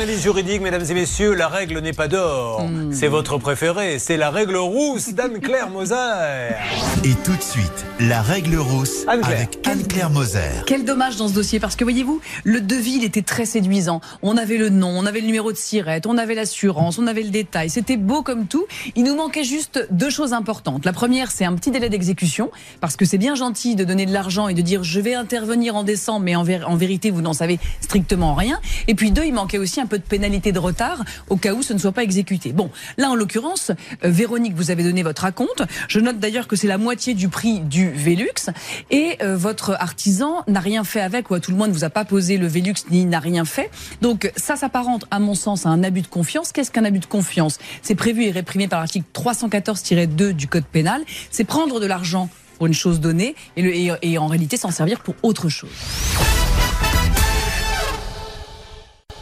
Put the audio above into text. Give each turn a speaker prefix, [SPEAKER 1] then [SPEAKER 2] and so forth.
[SPEAKER 1] l'analyse juridique, mesdames et messieurs, la règle n'est pas d'or.
[SPEAKER 2] Hmm.
[SPEAKER 1] C'est votre préféré, c'est la règle rousse d'Anne-Claire Moser.
[SPEAKER 3] Et tout de suite, la règle rousse
[SPEAKER 1] Anne-Claire.
[SPEAKER 3] avec Anne-Claire Moser.
[SPEAKER 2] Quel dommage dans ce dossier, parce que voyez-vous, le devis, il était très séduisant. On avait le nom, on avait le numéro de sirette, on avait l'assurance, on avait le détail. C'était beau comme tout. Il nous manquait juste deux choses importantes. La première, c'est un petit délai d'exécution, parce que c'est bien gentil de donner de l'argent et de dire je vais intervenir en décembre, mais en, ver- en vérité, vous n'en savez strictement rien. Et puis deux, il manquait aussi un peu de pénalité de retard au cas où ce ne soit pas exécuté. Bon, là, en l'occurrence, euh, Véronique, vous avez donné votre acompte. Je note d'ailleurs que c'est la moitié du prix du Velux. Et euh, votre artisan n'a rien fait avec, ou à tout le moins ne vous a pas posé le Velux ni n'a rien fait. Donc ça s'apparente, à mon sens, à un abus de confiance. Qu'est-ce qu'un abus de confiance? C'est prévu et réprimé par l'article 314-2 du Code pénal. C'est prendre de l'argent pour une chose donnée et en réalité s'en servir pour autre chose.